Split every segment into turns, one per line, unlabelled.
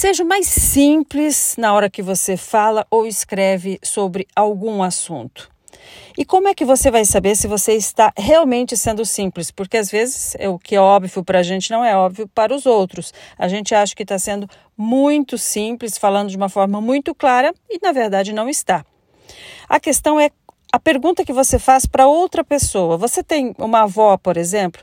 seja mais simples na hora que você fala ou escreve sobre algum assunto. E como é que você vai saber se você está realmente sendo simples? Porque às vezes é o que é óbvio para a gente não é óbvio para os outros. A gente acha que está sendo muito simples, falando de uma forma muito clara e na verdade não está. A questão é a pergunta que você faz para outra pessoa. Você tem uma avó, por exemplo?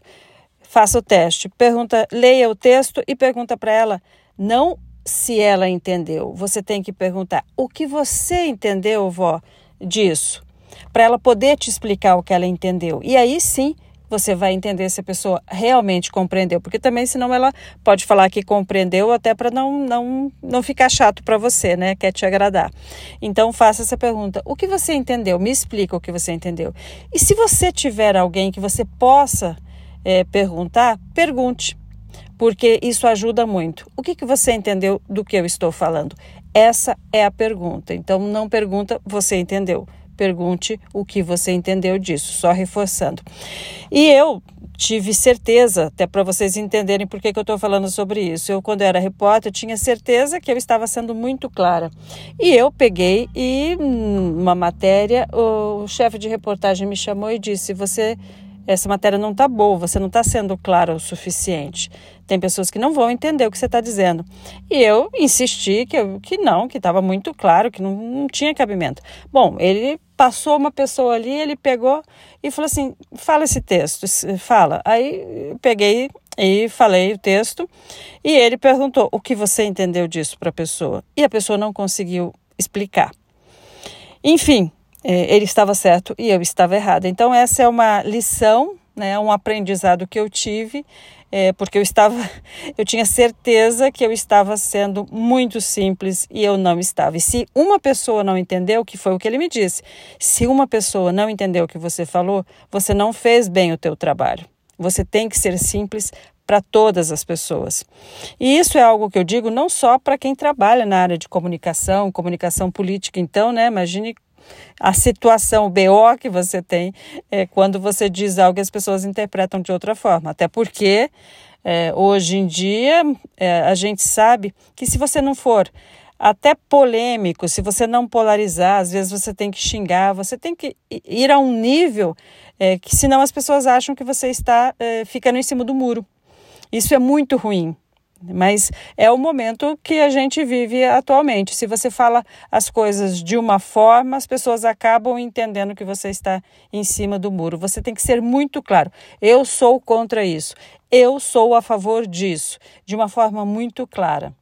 Faça o teste. Pergunta, leia o texto e pergunta para ela não se ela entendeu. Você tem que perguntar o que você entendeu, vó, disso para ela poder te explicar o que ela entendeu. E aí sim você vai entender se a pessoa realmente compreendeu, porque também senão ela pode falar que compreendeu até para não, não, não ficar chato para você, né? Quer te agradar. Então faça essa pergunta: o que você entendeu? Me explica o que você entendeu. E se você tiver alguém que você possa é, perguntar, pergunte, porque isso ajuda muito. O que, que você entendeu do que eu estou falando? Essa é a pergunta. Então não pergunta, você entendeu pergunte o que você entendeu disso, só reforçando. E eu tive certeza, até para vocês entenderem por que, que eu estou falando sobre isso. Eu, quando era repórter, tinha certeza que eu estava sendo muito clara. E eu peguei e, numa matéria, o chefe de reportagem me chamou e disse: Você essa matéria não está boa, você não está sendo clara o suficiente. Tem pessoas que não vão entender o que você está dizendo. E eu insisti que, eu, que não, que estava muito claro, que não, não tinha cabimento. Bom, ele passou uma pessoa ali, ele pegou e falou assim: fala esse texto, fala. Aí peguei e falei o texto e ele perguntou: o que você entendeu disso para a pessoa? E a pessoa não conseguiu explicar. Enfim, ele estava certo e eu estava errada. Então, essa é uma lição, né, um aprendizado que eu tive, é, porque eu estava, eu tinha certeza que eu estava sendo muito simples e eu não estava. E se uma pessoa não entendeu, que foi o que ele me disse, se uma pessoa não entendeu o que você falou, você não fez bem o teu trabalho. Você tem que ser simples para todas as pessoas. E isso é algo que eu digo não só para quem trabalha na área de comunicação, comunicação política, então, né? Imagine a situação, o BO que você tem é, quando você diz algo que as pessoas interpretam de outra forma. Até porque é, hoje em dia é, a gente sabe que se você não for até polêmico, se você não polarizar, às vezes você tem que xingar, você tem que ir a um nível é, que senão as pessoas acham que você está é, ficando em cima do muro. Isso é muito ruim. Mas é o momento que a gente vive atualmente. Se você fala as coisas de uma forma, as pessoas acabam entendendo que você está em cima do muro. Você tem que ser muito claro. Eu sou contra isso. Eu sou a favor disso, de uma forma muito clara.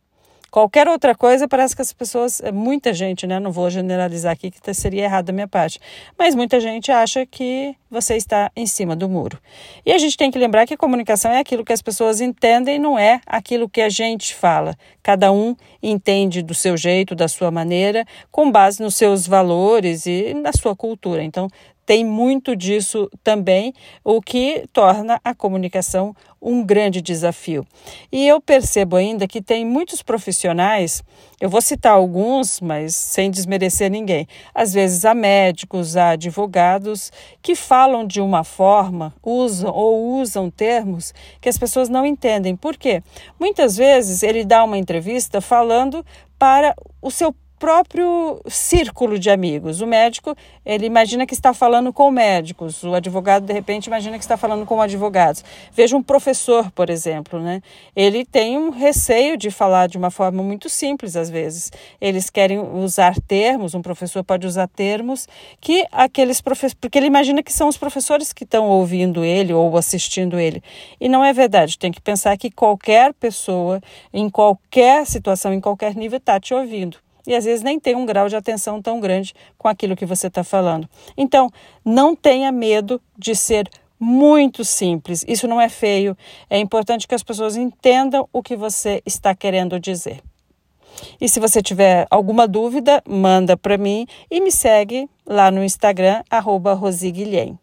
Qualquer outra coisa, parece que as pessoas, é, muita gente, né? Não vou generalizar aqui, que seria errado da minha parte, mas muita gente acha que você está em cima do muro. E a gente tem que lembrar que comunicação é aquilo que as pessoas entendem, não é aquilo que a gente fala. Cada um entende do seu jeito, da sua maneira, com base nos seus valores e na sua cultura. Então, tem muito disso também, o que torna a comunicação um grande desafio. E eu percebo ainda que tem muitos profissionais, eu vou citar alguns, mas sem desmerecer ninguém. Às vezes há médicos, há advogados que falam de uma forma, usam ou usam termos que as pessoas não entendem. Por quê? Muitas vezes ele dá uma entrevista falando para o seu próprio círculo de amigos. O médico, ele imagina que está falando com médicos, o advogado, de repente, imagina que está falando com advogados. Veja um professor, por exemplo, né? Ele tem um receio de falar de uma forma muito simples, às vezes. Eles querem usar termos, um professor pode usar termos que aqueles professores, porque ele imagina que são os professores que estão ouvindo ele ou assistindo ele. E não é verdade. Tem que pensar que qualquer pessoa, em qualquer situação, em qualquer nível, está te ouvindo e às vezes nem tem um grau de atenção tão grande com aquilo que você está falando. Então, não tenha medo de ser muito simples. Isso não é feio. É importante que as pessoas entendam o que você está querendo dizer. E se você tiver alguma dúvida, manda para mim e me segue lá no Instagram, arroba Rosiguilhem.